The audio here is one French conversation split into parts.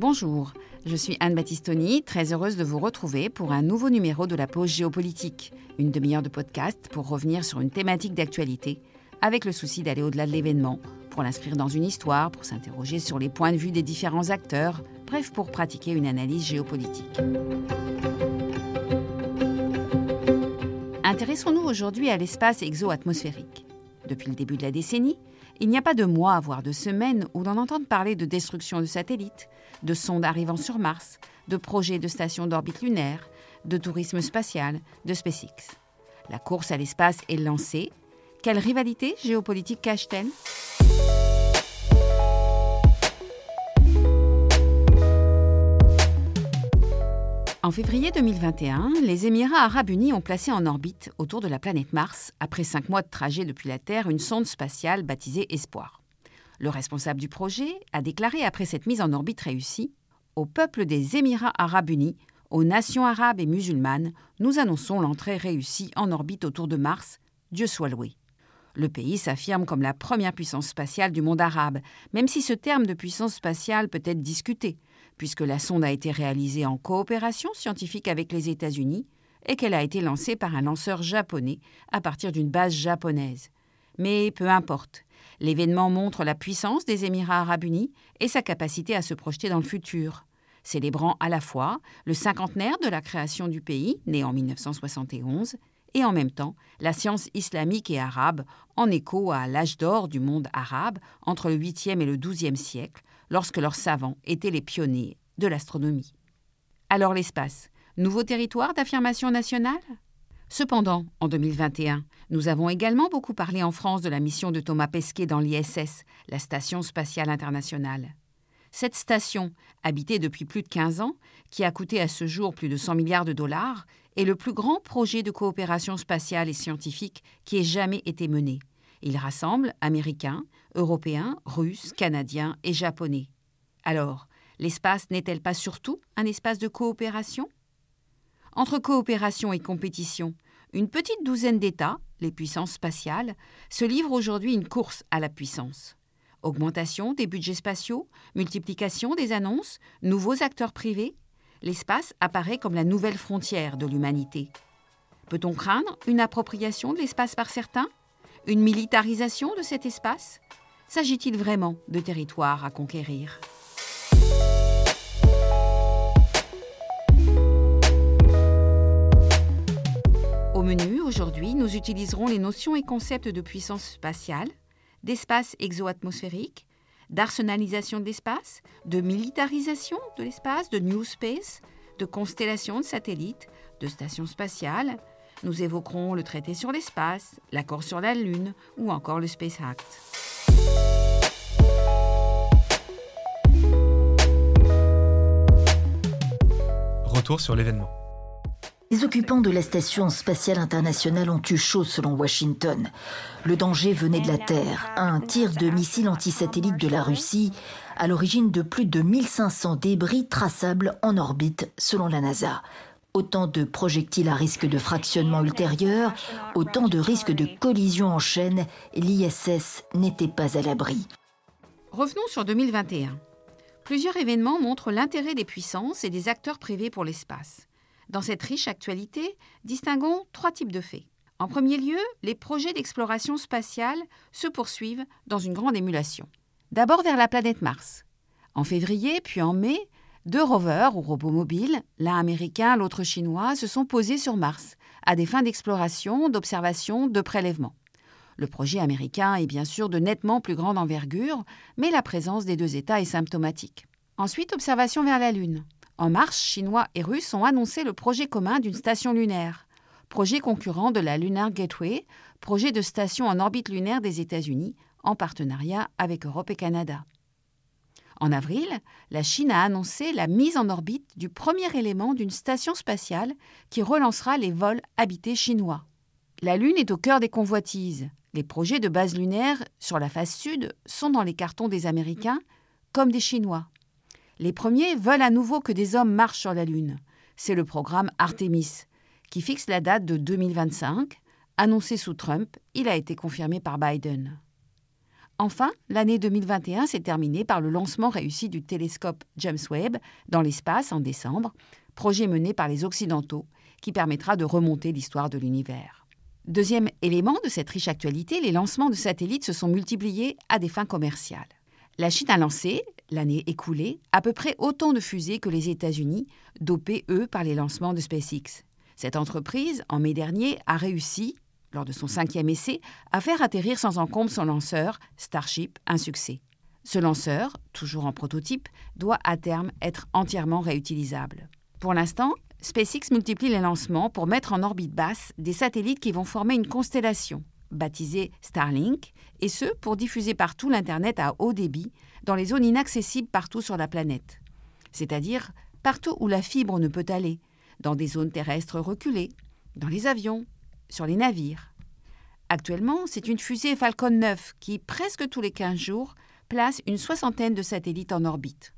Bonjour, je suis Anne Battistoni, très heureuse de vous retrouver pour un nouveau numéro de la pause géopolitique, une demi-heure de podcast pour revenir sur une thématique d'actualité, avec le souci d'aller au-delà de l'événement, pour l'inscrire dans une histoire, pour s'interroger sur les points de vue des différents acteurs, bref, pour pratiquer une analyse géopolitique. Intéressons-nous aujourd'hui à l'espace exo-atmosphérique. Depuis le début de la décennie, il n'y a pas de mois, voire de semaines, où l'on entende parler de destruction de satellites, de sondes arrivant sur Mars, de projets de stations d'orbite lunaire, de tourisme spatial, de SpaceX. La course à l'espace est lancée. Quelle rivalité géopolitique cache-t-elle? En février 2021, les Émirats arabes unis ont placé en orbite autour de la planète Mars, après cinq mois de trajet depuis la Terre, une sonde spatiale baptisée Espoir. Le responsable du projet a déclaré après cette mise en orbite réussie Au peuple des Émirats arabes unis, aux nations arabes et musulmanes, nous annonçons l'entrée réussie en orbite autour de Mars. Dieu soit loué. Le pays s'affirme comme la première puissance spatiale du monde arabe, même si ce terme de puissance spatiale peut être discuté puisque la sonde a été réalisée en coopération scientifique avec les États-Unis et qu'elle a été lancée par un lanceur japonais à partir d'une base japonaise. Mais peu importe, l'événement montre la puissance des Émirats arabes unis et sa capacité à se projeter dans le futur, célébrant à la fois le cinquantenaire de la création du pays, né en 1971, et en même temps la science islamique et arabe, en écho à l'âge d'or du monde arabe entre le 8e et le 12e siècle, lorsque leurs savants étaient les pionniers de l'astronomie. Alors l'espace, nouveau territoire d'affirmation nationale? Cependant, en 2021, nous avons également beaucoup parlé en France de la mission de Thomas Pesquet dans l'ISS, la Station spatiale internationale. Cette station, habitée depuis plus de 15 ans, qui a coûté à ce jour plus de 100 milliards de dollars, est le plus grand projet de coopération spatiale et scientifique qui ait jamais été mené. Il rassemble Américains, Européens, Russes, Canadiens et Japonais. Alors, l'espace n'est-elle pas surtout un espace de coopération? Entre coopération et compétition, une petite douzaine d'États, les puissances spatiales, se livrent aujourd'hui une course à la puissance. Augmentation des budgets spatiaux, multiplication des annonces, nouveaux acteurs privés, l'espace apparaît comme la nouvelle frontière de l'humanité. Peut-on craindre une appropriation de l'espace par certains? Une militarisation de cet espace? S'agit-il vraiment de territoires à conquérir? Au menu, aujourd'hui, nous utiliserons les notions et concepts de puissance spatiale, d'espace exo-atmosphérique, d'arsenalisation de l'espace, de militarisation de l'espace, de New Space, de constellation de satellites, de stations spatiales, nous évoquerons le traité sur l'espace, l'accord sur la Lune ou encore le Space Act. Retour sur l'événement. Les occupants de la Station spatiale internationale ont eu chaud selon Washington. Le danger venait de la Terre, un tir de missiles antisatellites de la Russie, à l'origine de plus de 1500 débris traçables en orbite selon la NASA. Autant de projectiles à risque de fractionnement ultérieur, autant de risques de collision en chaîne, l'ISS n'était pas à l'abri. Revenons sur 2021. Plusieurs événements montrent l'intérêt des puissances et des acteurs privés pour l'espace. Dans cette riche actualité, distinguons trois types de faits. En premier lieu, les projets d'exploration spatiale se poursuivent dans une grande émulation. D'abord vers la planète Mars. En février, puis en mai, deux rovers ou robots mobiles, l'un américain, l'autre chinois, se sont posés sur Mars, à des fins d'exploration, d'observation, de prélèvement. Le projet américain est bien sûr de nettement plus grande envergure, mais la présence des deux États est symptomatique. Ensuite, observation vers la Lune. En mars, Chinois et Russes ont annoncé le projet commun d'une station lunaire, projet concurrent de la Lunar Gateway, projet de station en orbite lunaire des États-Unis, en partenariat avec Europe et Canada. En avril, la Chine a annoncé la mise en orbite du premier élément d'une station spatiale qui relancera les vols habités chinois. La Lune est au cœur des convoitises. Les projets de base lunaire sur la face sud sont dans les cartons des Américains comme des Chinois. Les premiers veulent à nouveau que des hommes marchent sur la Lune. C'est le programme Artemis, qui fixe la date de 2025. Annoncé sous Trump, il a été confirmé par Biden. Enfin, l'année 2021 s'est terminée par le lancement réussi du télescope James Webb dans l'espace en décembre, projet mené par les Occidentaux qui permettra de remonter l'histoire de l'univers. Deuxième élément de cette riche actualité, les lancements de satellites se sont multipliés à des fins commerciales. La Chine a lancé, l'année écoulée, à peu près autant de fusées que les États-Unis, dopés, eux, par les lancements de SpaceX. Cette entreprise, en mai dernier, a réussi, lors de son cinquième essai, à faire atterrir sans encombre son lanceur, Starship, un succès. Ce lanceur, toujours en prototype, doit à terme être entièrement réutilisable. Pour l'instant, SpaceX multiplie les lancements pour mettre en orbite basse des satellites qui vont former une constellation, baptisée Starlink, et ce pour diffuser partout l'Internet à haut débit dans les zones inaccessibles partout sur la planète, c'est-à-dire partout où la fibre ne peut aller, dans des zones terrestres reculées, dans les avions, sur les navires. Actuellement, c'est une fusée Falcon 9 qui, presque tous les 15 jours, place une soixantaine de satellites en orbite.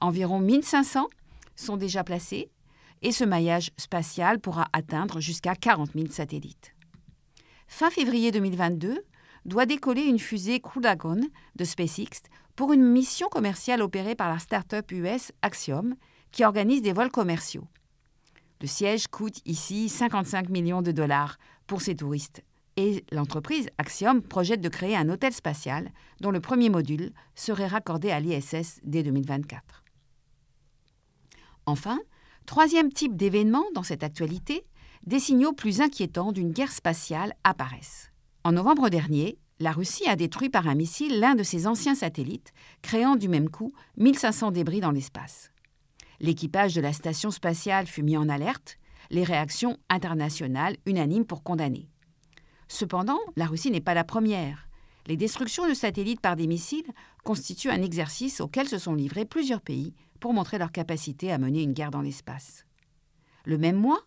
Environ 1500 sont déjà placés et ce maillage spatial pourra atteindre jusqu'à 40 000 satellites. Fin février 2022, doit décoller une fusée Crew Dragon de SpaceX pour une mission commerciale opérée par la start-up US Axiom, qui organise des vols commerciaux. Le siège coûte ici 55 millions de dollars pour ses touristes et l'entreprise Axiom projette de créer un hôtel spatial dont le premier module serait raccordé à l'ISS dès 2024. Enfin, troisième type d'événement dans cette actualité, des signaux plus inquiétants d'une guerre spatiale apparaissent. En novembre dernier, la Russie a détruit par un missile l'un de ses anciens satellites, créant du même coup 1500 débris dans l'espace. L'équipage de la station spatiale fut mis en alerte, les réactions internationales unanimes pour condamner. Cependant, la Russie n'est pas la première. Les destructions de satellites par des missiles constituent un exercice auquel se sont livrés plusieurs pays pour montrer leur capacité à mener une guerre dans l'espace. Le même mois,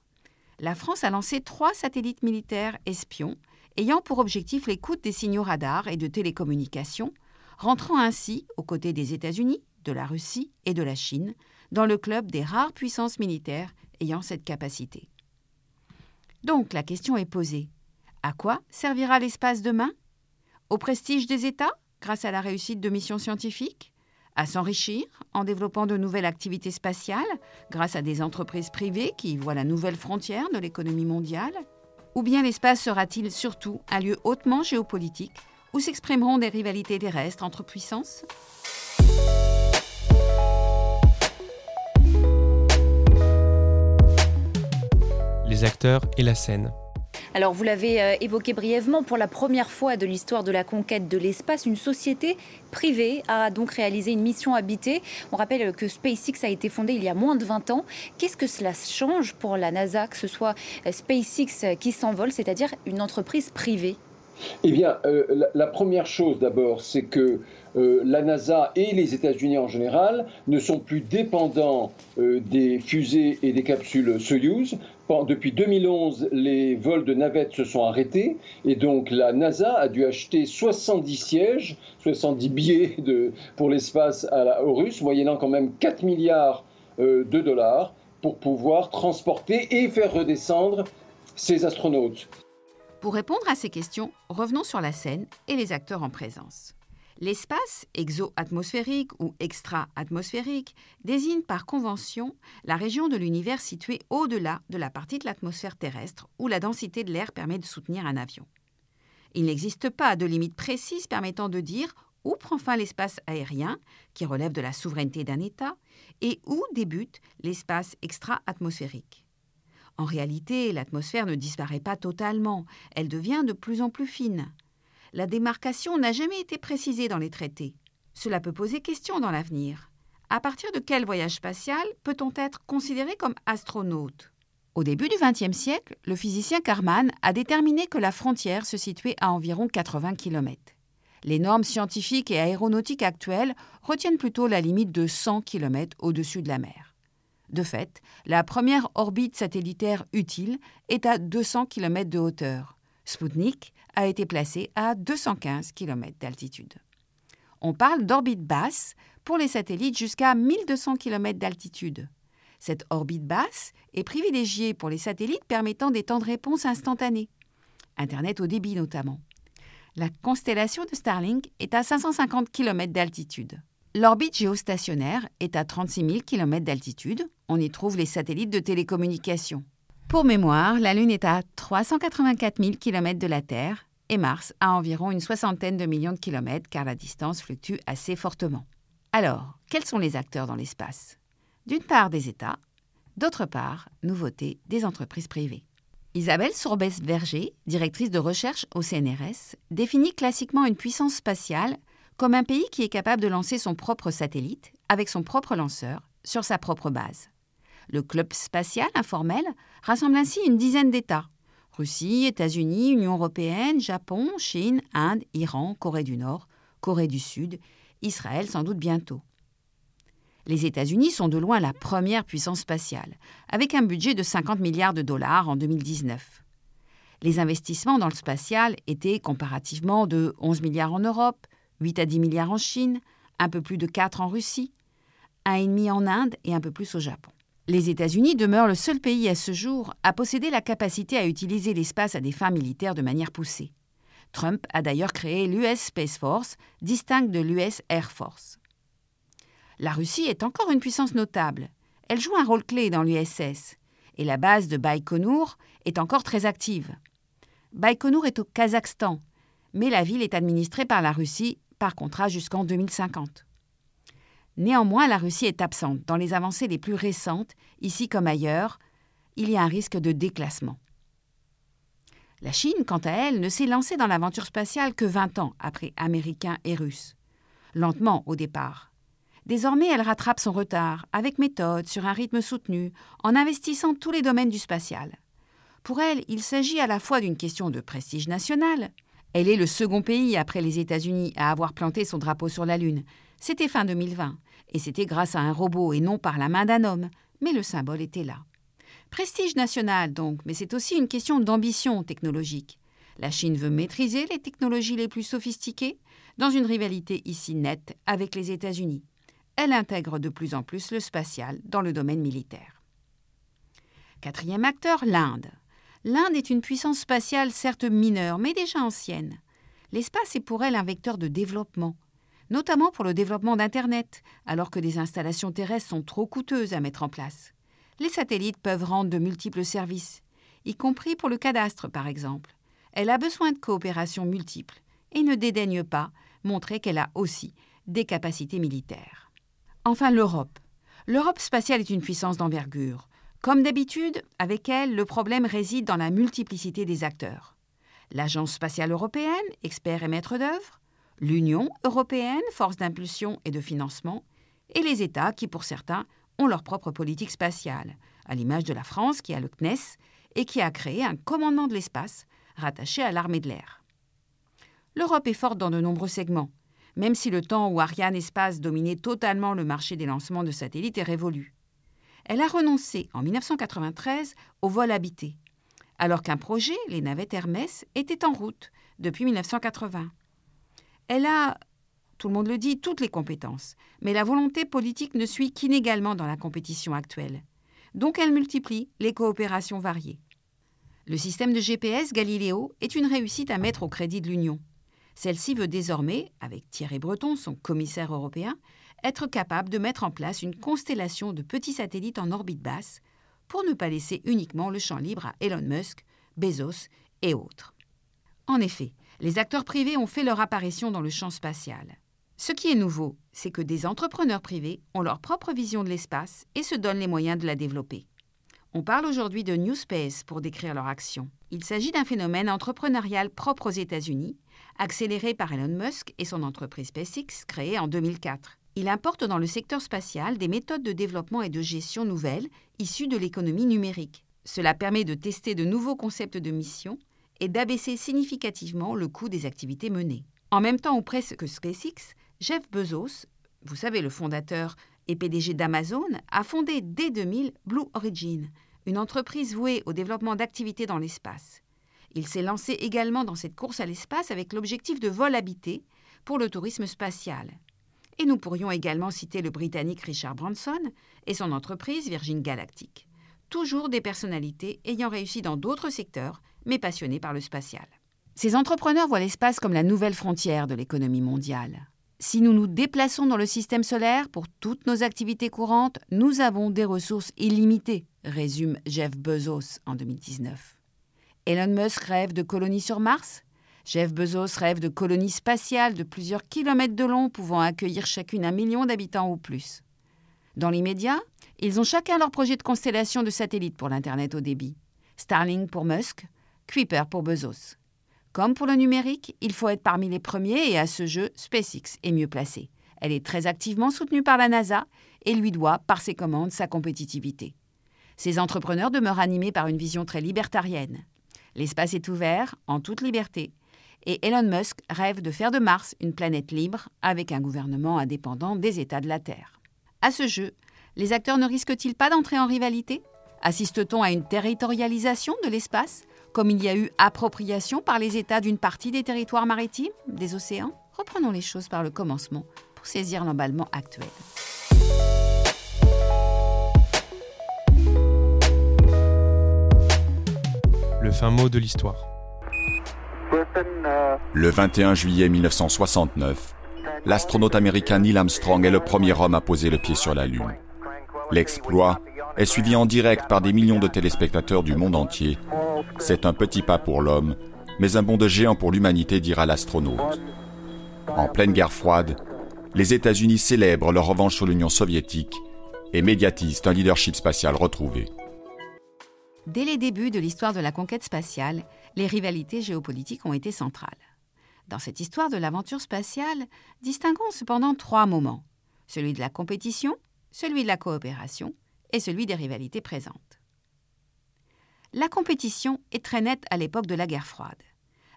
la France a lancé trois satellites militaires espions ayant pour objectif l'écoute des signaux radars et de télécommunications, rentrant ainsi aux côtés des États-Unis, de la Russie et de la Chine dans le club des rares puissances militaires ayant cette capacité. Donc la question est posée. À quoi servira l'espace demain? Au prestige des États, grâce à la réussite de missions scientifiques? À s'enrichir en développant de nouvelles activités spatiales, grâce à des entreprises privées qui voient la nouvelle frontière de l'économie mondiale? Ou bien l'espace sera-t-il surtout un lieu hautement géopolitique où s'exprimeront des rivalités terrestres entre puissances? Les acteurs et la scène. Alors vous l'avez euh, évoqué brièvement, pour la première fois de l'histoire de la conquête de l'espace, une société privée a donc réalisé une mission habitée. On rappelle que SpaceX a été fondée il y a moins de 20 ans. Qu'est-ce que cela change pour la NASA que ce soit euh, SpaceX qui s'envole, c'est-à-dire une entreprise privée? Eh bien, euh, la, première chose d'abord, c'est que la NASA et les États-Unis en général ne sont plus dépendants des fusées et des capsules Soyuz depuis 2011, les vols de navettes se sont arrêtés et donc la NASA a dû acheter 70 sièges, 70 billets pour l'espace aux Russes, moyennant quand même 4 milliards euh, de dollars pour pouvoir transporter et faire redescendre ces astronautes. Pour répondre à ces questions, revenons sur la scène et les acteurs en présence. L'espace exo-atmosphérique ou extra-atmosphérique désigne par convention la région de l'univers située au-delà de la partie de l'atmosphère terrestre où la densité de l'air permet de soutenir un avion. Il n'existe pas de limite précise permettant de dire où prend fin l'espace aérien, qui relève de la souveraineté d'un État, et où débute l'espace extra-atmosphérique. En réalité, l'atmosphère ne disparaît pas totalement, elle devient de plus en plus fine la démarcation n'a jamais été précisée dans les traités. Cela peut poser question dans l'avenir. À partir de quel voyage spatial peut-on être considéré comme astronaute? Au début du XXe siècle, le physicien Karman a déterminé que la frontière se situait à environ 80 km. Les normes scientifiques et aéronautiques actuelles retiennent plutôt la limite de 100 km au-dessus de la mer. De fait, la première orbite satellitaire utile est à 200 km de hauteur. Sputnik a été placé à 215 km d'altitude. On parle d'orbite basse pour les satellites jusqu'à 1200 km d'altitude. Cette orbite basse est privilégiée pour les satellites permettant des temps de réponse instantanés, Internet au débit notamment. La constellation de Starlink est à 550 km d'altitude. L'orbite géostationnaire est à 36 000 km d'altitude. On y trouve les satellites de télécommunication. Pour mémoire, la Lune est à 384 000 km de la Terre et Mars à environ une soixantaine de millions de kilomètres car la distance fluctue assez fortement. Alors, quels sont les acteurs dans l'espace? D'une part des États, d'autre part, nouveauté, des entreprises privées. Isabelle Sourbès-Berger, directrice de recherche au CNRS, définit classiquement une puissance spatiale comme un pays qui est capable de lancer son propre satellite avec son propre lanceur sur sa propre base. Le club spatial informel rassemble ainsi une dizaine d'États Russie, États-Unis, Union européenne, Japon, Chine, Inde, Iran, Corée du Nord, Corée du Sud, Israël sans doute bientôt. Les États-Unis sont de loin la première puissance spatiale, avec un budget de 50 milliards de dollars en 2019. Les investissements dans le spatial étaient comparativement de 11 milliards en Europe, 8 à 10 milliards en Chine, un peu plus de 4 en Russie, 1,5 en Inde et un peu plus au Japon. Les États-Unis demeurent le seul pays à ce jour à posséder la capacité à utiliser l'espace à des fins militaires de manière poussée. Trump a d'ailleurs créé l'US Space Force, distincte de l'US Air Force. La Russie est encore une puissance notable. Elle joue un rôle clé dans l'USS, et la base de Baïkonour est encore très active. Baïkonour est au Kazakhstan, mais la ville est administrée par la Russie par contrat jusqu'en 2050. Néanmoins, la Russie est absente. Dans les avancées les plus récentes, ici comme ailleurs, il y a un risque de déclassement. La Chine, quant à elle, ne s'est lancée dans l'aventure spatiale que 20 ans après Américains et Russes. Lentement au départ. Désormais, elle rattrape son retard, avec méthode, sur un rythme soutenu, en investissant tous les domaines du spatial. Pour elle, il s'agit à la fois d'une question de prestige national. Elle est le second pays après les États-Unis à avoir planté son drapeau sur la Lune. C'était fin 2020 et c'était grâce à un robot et non par la main d'un homme, mais le symbole était là. Prestige national donc, mais c'est aussi une question d'ambition technologique. La Chine veut maîtriser les technologies les plus sophistiquées, dans une rivalité ici nette avec les États-Unis. Elle intègre de plus en plus le spatial dans le domaine militaire. Quatrième acteur, l'Inde. L'Inde est une puissance spatiale certes mineure, mais déjà ancienne. L'espace est pour elle un vecteur de développement, notamment pour le développement d'Internet, alors que des installations terrestres sont trop coûteuses à mettre en place. Les satellites peuvent rendre de multiples services, y compris pour le cadastre par exemple. Elle a besoin de coopération multiples et ne dédaigne pas montrer qu'elle a aussi des capacités militaires. Enfin l'Europe. L'Europe spatiale est une puissance d'envergure. Comme d'habitude, avec elle, le problème réside dans la multiplicité des acteurs. L'Agence spatiale européenne, expert et maître d'œuvre, l'Union européenne, force d'impulsion et de financement, et les États qui, pour certains, ont leur propre politique spatiale, à l'image de la France qui a le CNES et qui a créé un commandement de l'espace rattaché à l'armée de l'air. L'Europe est forte dans de nombreux segments, même si le temps où Ariane Espace dominait totalement le marché des lancements de satellites est révolu. Elle a renoncé en 1993 au vol habité, alors qu'un projet, les navettes Hermès, était en route depuis 1980. Elle a, tout le monde le dit, toutes les compétences, mais la volonté politique ne suit qu'inégalement dans la compétition actuelle. Donc elle multiplie les coopérations variées. Le système de GPS Galileo est une réussite à mettre au crédit de l'Union. Celle-ci veut désormais, avec Thierry Breton, son commissaire européen, être capable de mettre en place une constellation de petits satellites en orbite basse pour ne pas laisser uniquement le champ libre à Elon Musk, Bezos et autres. En effet, les acteurs privés ont fait leur apparition dans le champ spatial. Ce qui est nouveau, c'est que des entrepreneurs privés ont leur propre vision de l'espace et se donnent les moyens de la développer. On parle aujourd'hui de New Space pour décrire leur action. Il s'agit d'un phénomène entrepreneurial propre aux États-Unis, accéléré par Elon Musk et son entreprise SpaceX créée en 2004. Il importe dans le secteur spatial des méthodes de développement et de gestion nouvelles issues de l'économie numérique. Cela permet de tester de nouveaux concepts de mission et d'abaisser significativement le coût des activités menées. En même temps ou presque SpaceX, Jeff Bezos, vous savez le fondateur et PDG d'Amazon, a fondé dès 2000 Blue Origin, une entreprise vouée au développement d'activités dans l'espace. Il s'est lancé également dans cette course à l'espace avec l'objectif de vol habité pour le tourisme spatial. Et nous pourrions également citer le Britannique Richard Branson et son entreprise Virgin Galactic. Toujours des personnalités ayant réussi dans d'autres secteurs mais passionné par le spatial. Ces entrepreneurs voient l'espace comme la nouvelle frontière de l'économie mondiale. Si nous nous déplaçons dans le système solaire pour toutes nos activités courantes, nous avons des ressources illimitées, résume Jeff Bezos en 2019. Elon Musk rêve de colonies sur Mars Jeff Bezos rêve de colonies spatiales de plusieurs kilomètres de long pouvant accueillir chacune un million d'habitants ou plus. Dans l'immédiat, ils ont chacun leur projet de constellation de satellites pour l'Internet au débit. Starlink pour Musk, Kuiper pour Bezos. Comme pour le numérique, il faut être parmi les premiers et à ce jeu, SpaceX est mieux placée. Elle est très activement soutenue par la NASA et lui doit, par ses commandes, sa compétitivité. Ces entrepreneurs demeurent animés par une vision très libertarienne. L'espace est ouvert, en toute liberté, et Elon Musk rêve de faire de Mars une planète libre avec un gouvernement indépendant des États de la Terre. À ce jeu, les acteurs ne risquent-ils pas d'entrer en rivalité? Assiste-t-on à une territorialisation de l'espace, comme il y a eu appropriation par les États d'une partie des territoires maritimes, des océans Reprenons les choses par le commencement pour saisir l'emballement actuel. Le fin mot de l'histoire. Le 21 juillet 1969, l'astronaute américain Neil Armstrong est le premier homme à poser le pied sur la Lune. L'exploit est suivi en direct par des millions de téléspectateurs du monde entier. C'est un petit pas pour l'homme, mais un bond de géant pour l'humanité, dira l'astronaute. En pleine guerre froide, les États-Unis célèbrent leur revanche sur l'Union soviétique et médiatisent un leadership spatial retrouvé. Dès les débuts de l'histoire de la conquête spatiale, les rivalités géopolitiques ont été centrales. Dans cette histoire de l'aventure spatiale, distinguons cependant trois moments celui de la compétition, celui de la coopération et celui des rivalités présentes. La compétition est très nette à l'époque de la guerre froide.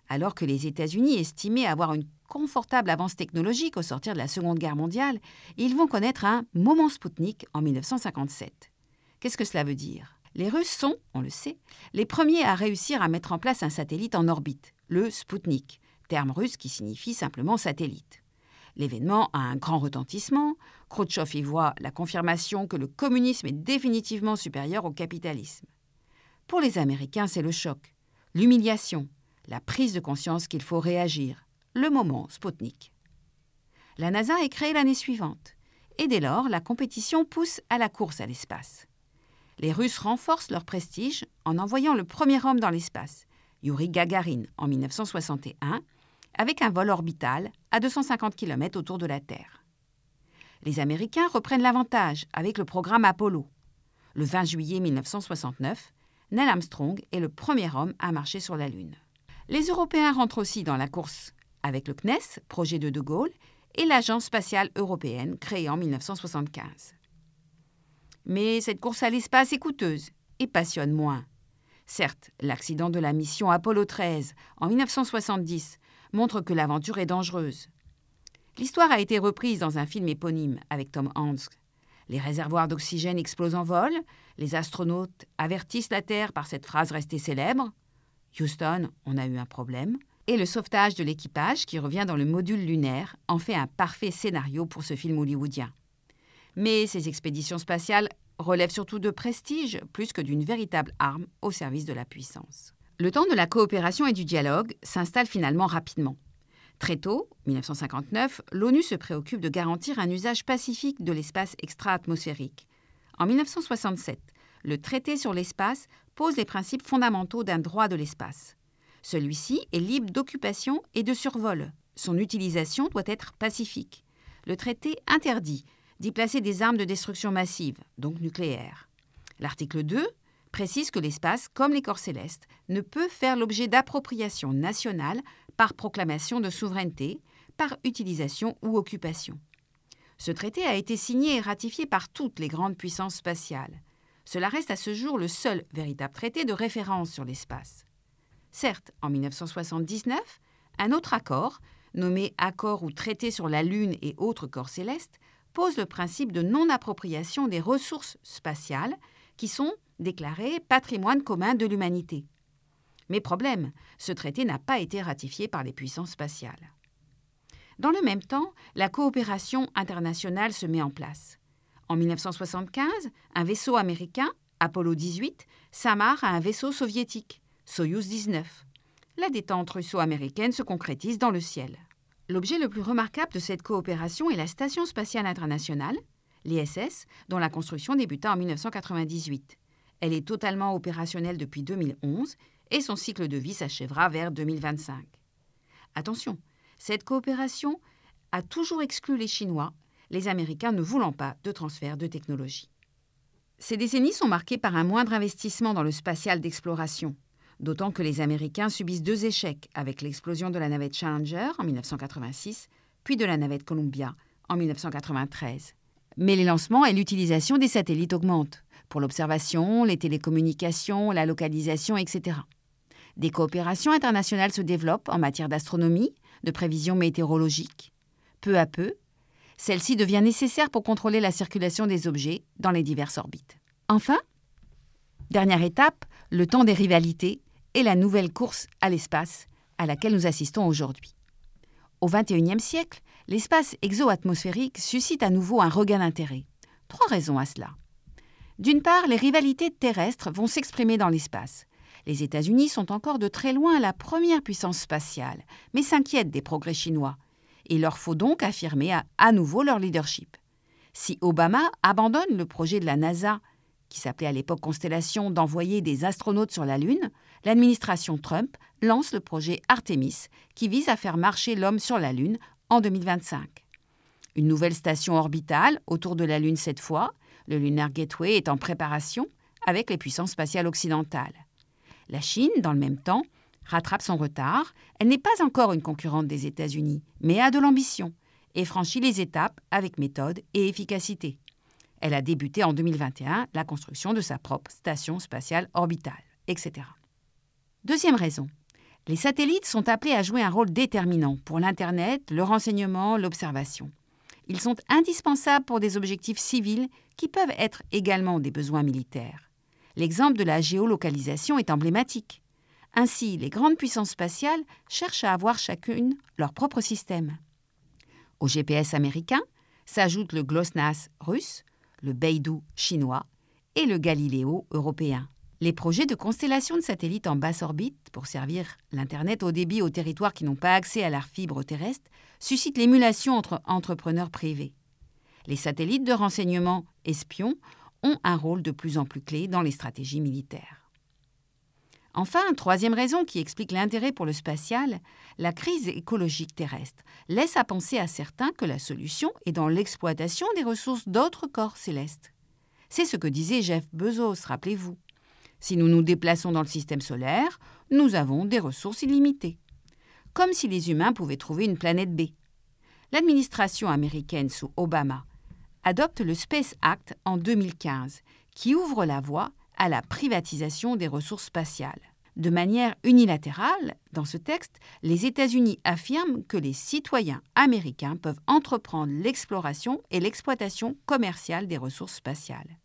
Alors que les États-Unis estimaient avoir une confortable avance technologique au sortir de la Seconde Guerre mondiale, ils vont connaître un moment Spoutnik en 1957. Qu'est-ce que cela veut dire? Les Russes sont, on le sait, les premiers à réussir à mettre en place un satellite en orbite, le Spoutnik, terme russe qui signifie simplement satellite. L'événement a un grand retentissement. Khrouchtchev y voit la confirmation que le communisme est définitivement supérieur au capitalisme. Pour les Américains, c'est le choc, l'humiliation, la prise de conscience qu'il faut réagir, le moment Sputnik. La NASA est créée l'année suivante, et dès lors, la compétition pousse à la course à l'espace. Les Russes renforcent leur prestige en envoyant le premier homme dans l'espace, Yuri Gagarin, en 1961, avec un vol orbital à 250 km autour de la Terre. Les Américains reprennent l'avantage avec le programme Apollo. Le 20 juillet 1969, Neil Armstrong est le premier homme à marcher sur la Lune. Les Européens rentrent aussi dans la course avec le CNES, projet de De Gaulle, et l'Agence spatiale européenne créée en 1975. Mais cette course à l'espace est coûteuse et passionne moins. Certes, l'accident de la mission Apollo 13 en 1970 montre que l'aventure est dangereuse. L'histoire a été reprise dans un film éponyme avec Tom Hanks. Les réservoirs d'oxygène explosent en vol, les astronautes avertissent la Terre par cette phrase restée célèbre Houston, on a eu un problème. Et le sauvetage de l'équipage, qui revient dans le module lunaire, en fait un parfait scénario pour ce film hollywoodien. Mais ces expéditions spatiales relèvent surtout de prestige plus que d'une véritable arme au service de la puissance. Le temps de la coopération et du dialogue s'installe finalement rapidement. Très tôt, 1959, l'ONU se préoccupe de garantir un usage pacifique de l'espace extra-atmosphérique. En 1967, le traité sur l'espace pose les principes fondamentaux d'un droit de l'espace. Celui-ci est libre d'occupation et de survol. Son utilisation doit être pacifique. Le traité interdit d'y placer des armes de destruction massive, donc nucléaires. L'article 2 précise que l'espace, comme les corps célestes, ne peut faire l'objet d'appropriation nationale par proclamation de souveraineté, par utilisation ou occupation. Ce traité a été signé et ratifié par toutes les grandes puissances spatiales. Cela reste à ce jour le seul véritable traité de référence sur l'espace. Certes, en 1979, un autre accord, nommé Accord ou Traité sur la Lune et autres corps célestes, pose le principe de non-appropriation des ressources spatiales qui sont déclarées patrimoine commun de l'humanité. Mais problème, ce traité n'a pas été ratifié par les puissances spatiales. Dans le même temps, la coopération internationale se met en place. En 1975, un vaisseau américain, Apollo 18, s'amarre à un vaisseau soviétique, Soyuz 19. la détente russo-américaine se concrétise dans le ciel. L'objet le plus remarquable de cette coopération est la Station spatiale internationale, l'ISS, dont la construction débuta en 1998. Elle est totalement opérationnelle depuis 2011 et son cycle de vie s'achèvera vers 2025. Attention, cette coopération a toujours exclu les Chinois, les Américains ne voulant pas de transfert de technologie. Ces décennies sont marquées par un moindre investissement dans le spatial d'exploration, d'autant que les Américains subissent deux échecs avec l'explosion de la navette Challenger en 1986, puis de la navette Columbia en 1993. Mais les lancements et l'utilisation des satellites augmentent, pour l'observation, les télécommunications, la localisation, etc. Des coopérations internationales se développent en matière d'astronomie, de prévision météorologique. Peu à peu, celle-ci devient nécessaire pour contrôler la circulation des objets dans les diverses orbites. Enfin, dernière étape, le temps des rivalités et la nouvelle course à l'espace à laquelle nous assistons aujourd'hui. Au XXIe siècle, l'espace exo-atmosphérique suscite à nouveau un regain d'intérêt. Trois raisons à cela. D'une part, les rivalités terrestres vont s'exprimer dans l'espace. Les États-Unis sont encore de très loin la première puissance spatiale, mais s'inquiètent des progrès chinois. Il leur faut donc affirmer à, nouveau leur leadership. Si Obama abandonne le projet de la NASA, qui s'appelait à l'époque Constellation, d'envoyer des astronautes sur la Lune, l'administration Trump lance le projet Artemis, qui vise à faire marcher l'homme sur la Lune en 2025. Une nouvelle station orbitale autour de la Lune cette fois, le Lunar Gateway, est en préparation avec les puissances spatiales occidentales. La Chine, dans le même temps, rattrape son retard. Elle n'est pas encore une concurrente des États-Unis, mais a de l'ambition et franchit les étapes avec méthode et efficacité. Elle a débuté en 2021 la construction de sa propre station spatiale orbitale, etc. Deuxième raison. Les satellites sont appelés à jouer un rôle déterminant pour l'Internet, le renseignement, l'observation. Ils sont indispensables pour des objectifs civils qui peuvent être également des besoins militaires. L'exemple de la géolocalisation est emblématique. Ainsi, les grandes puissances spatiales cherchent à avoir chacune leur propre système. Au GPS américain s'ajoutent le GLONASS russe, le Beidou chinois et le Galileo européen. Les projets de constellation de satellites en basse orbite pour servir l'Internet au débit aux territoires qui n'ont pas accès à la fibre terrestre suscitent l'émulation entre entrepreneurs privés. Les satellites de renseignement espions ont un rôle de plus en plus clé dans les stratégies militaires. Enfin, troisième raison qui explique l'intérêt pour le spatial, la crise écologique terrestre laisse à penser à certains que la solution est dans l'exploitation des ressources d'autres corps célestes. C'est ce que disait Jeff Bezos, rappelez-vous. Si nous nous déplaçons dans le système solaire, nous avons des ressources illimitées. Comme si les humains pouvaient trouver une planète B. L'administration américaine sous Obama adopte le Space Act en 2015, qui ouvre la voie à la privatisation des ressources spatiales. De manière unilatérale, dans ce texte, les États-Unis affirment que les citoyens américains peuvent entreprendre l'exploration et l'exploitation commerciale des ressources spatiales.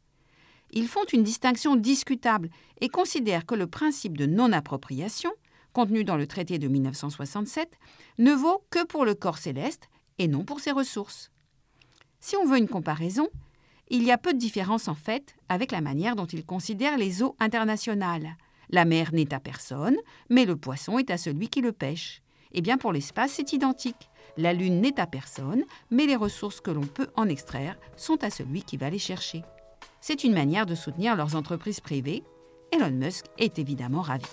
Ils font une distinction discutable et considèrent que le principe de non-appropriation, contenu dans le traité de 1967, ne vaut que pour le corps céleste et non pour ses ressources. Si on veut une comparaison, il y a peu de différence en fait avec la manière dont ils considèrent les eaux internationales. La mer n'est à personne, mais le poisson est à celui qui le pêche. Eh bien pour l'espace, c'est identique. La Lune n'est à personne, mais les ressources que l'on peut en extraire sont à celui qui va les chercher. C'est une manière de soutenir leurs entreprises privées. Elon Musk est évidemment ravi.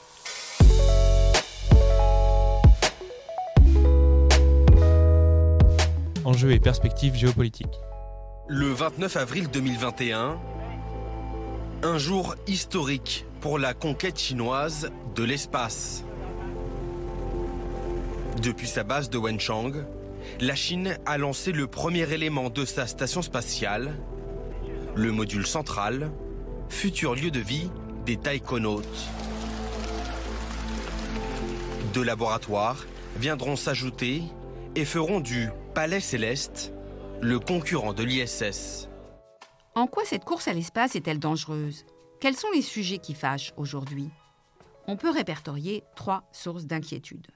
Enjeux et perspectives géopolitiques. Le 29 avril 2021, un jour historique pour la conquête chinoise de l'espace. Depuis sa base de Wenchang, la Chine a lancé le premier élément de sa station spatiale, le module central, futur lieu de vie des taïkonautes. Deux laboratoires viendront s'ajouter et feront du Palais Céleste le concurrent de l'ISS. En quoi cette course à l'espace est-elle dangereuse? Quels sont les sujets qui fâchent aujourd'hui? On peut répertorier trois sources d'inquiétude.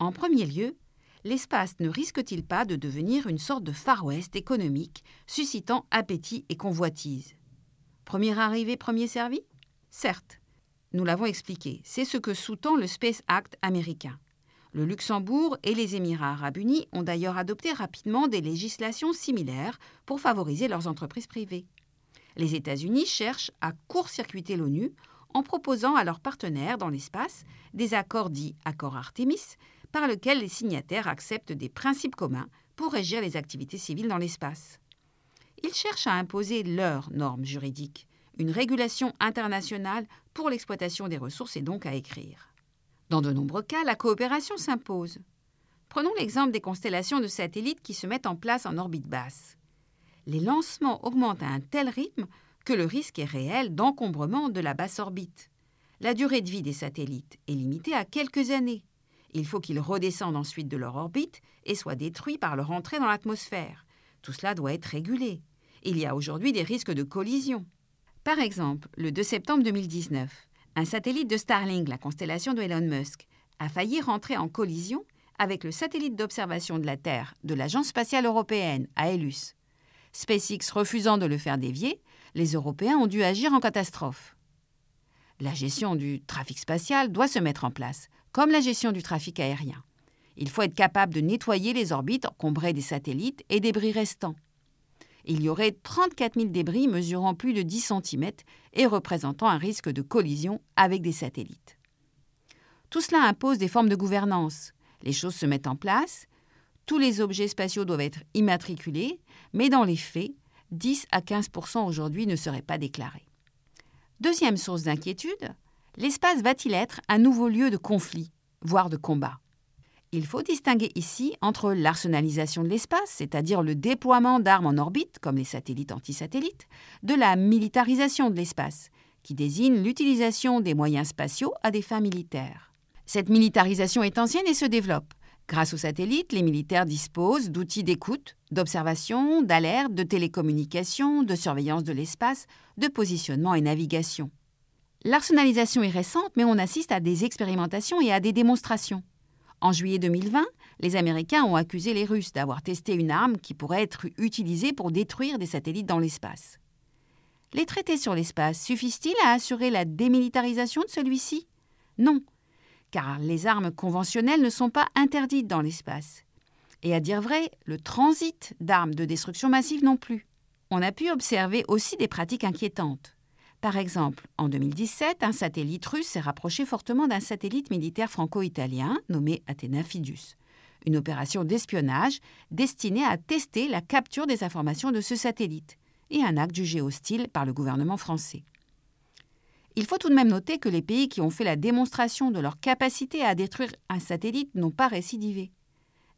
En premier lieu, l'espace ne risque-t-il pas de devenir une sorte de Far West économique, suscitant appétit et convoitise? Premier arrivé, premier servi? Certes. nous l'avons expliqué, c'est ce que sous-tend le Space Act américain. Le Luxembourg et les Émirats arabes unis ont d'ailleurs adopté rapidement des législations similaires pour favoriser leurs entreprises privées. Les États-Unis cherchent à court-circuiter l'ONU en proposant à leurs partenaires dans l'espace des accords dits accords Artemis, par lesquels les signataires acceptent des principes communs pour régir les activités civiles dans l'espace. Ils cherchent à imposer leurs normes juridiques. Une régulation internationale pour l'exploitation des ressources est donc à écrire. Dans de nombreux cas, la coopération s'impose. Prenons l'exemple des constellations de satellites qui se mettent en place en orbite basse. Les lancements augmentent à un tel rythme que le risque est réel d'encombrement de la basse orbite. La durée de vie des satellites est limitée à quelques années. Il faut qu'ils redescendent ensuite de leur orbite et soient détruits par leur entrée dans l'atmosphère. Tout cela doit être régulé. Il y a aujourd'hui des risques de collision. Par exemple, le 2 septembre 2019, un satellite de Starlink, la constellation de Elon Musk, a failli rentrer en collision avec le satellite d'observation de la Terre de l'Agence spatiale européenne, AELUS. SpaceX refusant de le faire dévier, les Européens ont dû agir en catastrophe. La gestion du trafic spatial doit se mettre en place, comme la gestion du trafic aérien. Il faut être capable de nettoyer les orbites encombrées des satellites et débris restants. Il y aurait 34 000 débris mesurant plus de 10 cm et représentant un risque de collision avec des satellites. Tout cela impose des formes de gouvernance. Les choses se mettent en place, tous les objets spatiaux doivent être immatriculés, mais dans les faits, 10 à 15% aujourd'hui ne seraient pas déclarés. Deuxième source d'inquiétude, l'espace va-t-il être un nouveau lieu de conflit, voire de combat? Il faut distinguer ici entre l'arsenalisation de l'espace, c'est-à-dire le déploiement d'armes en orbite, comme les satellites antisatellites, de la militarisation de l'espace, qui désigne l'utilisation des moyens spatiaux à des fins militaires. Cette militarisation est ancienne et se développe. Grâce aux satellites, les militaires disposent d'outils d'écoute, d'observation, d'alerte, de télécommunication, de surveillance de l'espace, de positionnement et navigation. L'arsenalisation est récente, mais on assiste à des expérimentations et à des démonstrations. En juillet 2020, les Américains ont accusé les Russes d'avoir testé une arme qui pourrait être utilisée pour détruire des satellites dans l'espace. Les traités sur l'espace suffisent-ils à assurer la démilitarisation de celui-ci? Non, car les armes conventionnelles ne sont pas interdites dans l'espace. Et à dire vrai, le transit d'armes de destruction massive non plus. On a pu observer aussi des pratiques inquiétantes. Par exemple, en 2017, un satellite russe s'est rapproché fortement d'un satellite militaire franco-italien nommé Athena Fidus, une opération d'espionnage destinée à tester la capture des informations de ce satellite, et un acte jugé hostile par le gouvernement français. Il faut tout de même noter que les pays qui ont fait la démonstration de leur capacité à détruire un satellite n'ont pas récidivé.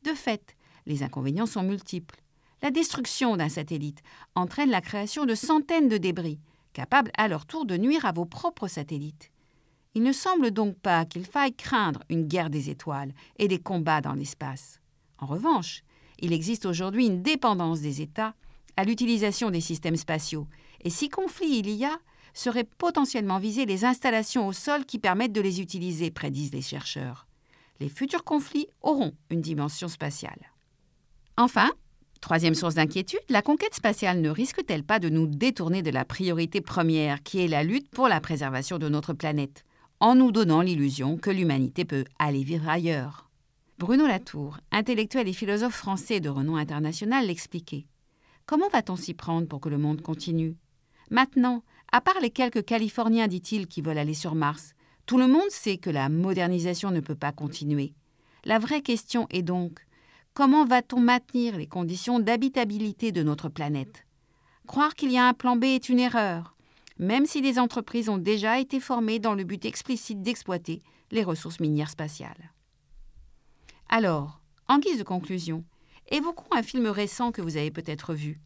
De fait, les inconvénients sont multiples. La destruction d'un satellite entraîne la création de centaines de débris, capables à leur tour de nuire à vos propres satellites. Il ne semble donc pas qu'il faille craindre une guerre des étoiles et des combats dans l'espace. En revanche, il existe aujourd'hui une dépendance des États à l'utilisation des systèmes spatiaux, et si conflit il y a, seraient potentiellement visées les installations au sol qui permettent de les utiliser, prédisent les chercheurs. Les futurs conflits auront une dimension spatiale. Enfin, troisième source d'inquiétude, la conquête spatiale ne risque-t-elle pas de nous détourner de la priorité première qui est la lutte pour la préservation de notre planète, en nous donnant l'illusion que l'humanité peut aller vivre ailleurs? Bruno Latour, intellectuel et philosophe français de renom international, l'expliquait. Comment va-t-on s'y prendre pour que le monde continue? Maintenant, à part les quelques Californiens, dit-il, qui veulent aller sur Mars, tout le monde sait que la modernisation ne peut pas continuer. La vraie question est donc comment va-t-on maintenir les conditions d'habitabilité de notre planète? Croire qu'il y a un plan B est une erreur, même si des entreprises ont déjà été formées dans le but explicite d'exploiter les ressources minières spatiales. Alors, en guise de conclusion, évoquons un film récent que vous avez peut-être vu.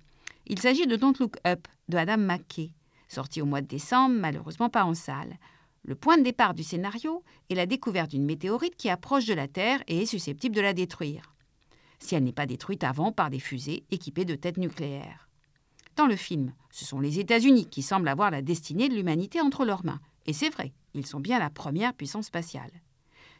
Il s'agit de Don't Look Up de Adam McKay sorti au mois de décembre, malheureusement pas en salle. Le point de départ du scénario est la découverte d'une météorite qui approche de la Terre et est susceptible de la détruire, si elle n'est pas détruite avant par des fusées équipées de têtes nucléaires. Dans le film, ce sont les États-Unis qui semblent avoir la destinée de l'humanité entre leurs mains, et c'est vrai, ils sont bien la première puissance spatiale.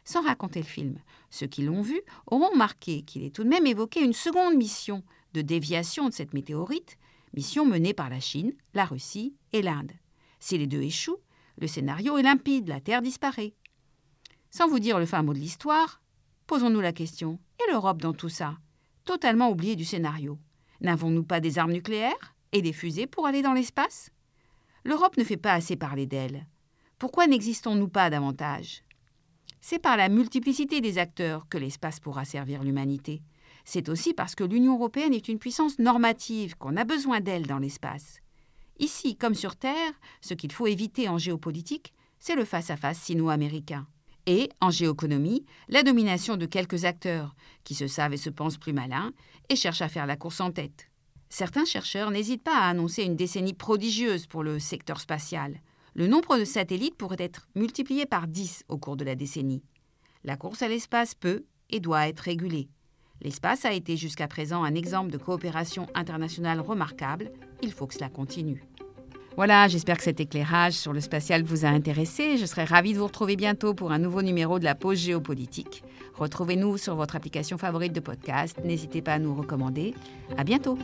Sans raconter le film, ceux qui l'ont vu auront remarqué qu'il est tout de même évoqué une seconde mission de déviation de cette météorite mission menée par la Chine, la Russie et l'Inde. Si les deux échouent, Le scénario est limpide, la Terre disparaît. Sans vous dire le fin mot de l'histoire, posons-nous la question et l'Europe dans tout ça Totalement oubliée du scénario. N'avons-nous pas des armes nucléaires et des fusées pour aller dans l'espace? L'Europe ne fait pas assez parler d'elle. Pourquoi n'existons-nous pas davantage? C'est par la multiplicité des acteurs que l'espace pourra servir l'humanité. C'est aussi parce que l'Union européenne est une puissance normative qu'on a besoin d'elle dans l'espace. Ici, comme sur Terre, ce qu'il faut éviter en géopolitique, c'est le face-à-face sino-américain. Et, en géoéconomie, la domination de quelques acteurs qui se savent et se pensent plus malins et cherchent à faire la course en tête. Certains chercheurs n'hésitent pas à annoncer une décennie prodigieuse pour le secteur spatial. Le nombre de satellites pourrait être multiplié par 10 au cours de la décennie. La course à l'espace peut et doit être régulée. L'espace a été jusqu'à présent un exemple de coopération internationale remarquable. Il faut que cela continue. Voilà, j'espère que cet éclairage sur le spatial vous a intéressé. Je serai ravie de vous retrouver bientôt pour un nouveau numéro de la pause géopolitique. Retrouvez-nous sur votre application favorite de podcast. N'hésitez pas à nous recommander. À bientôt.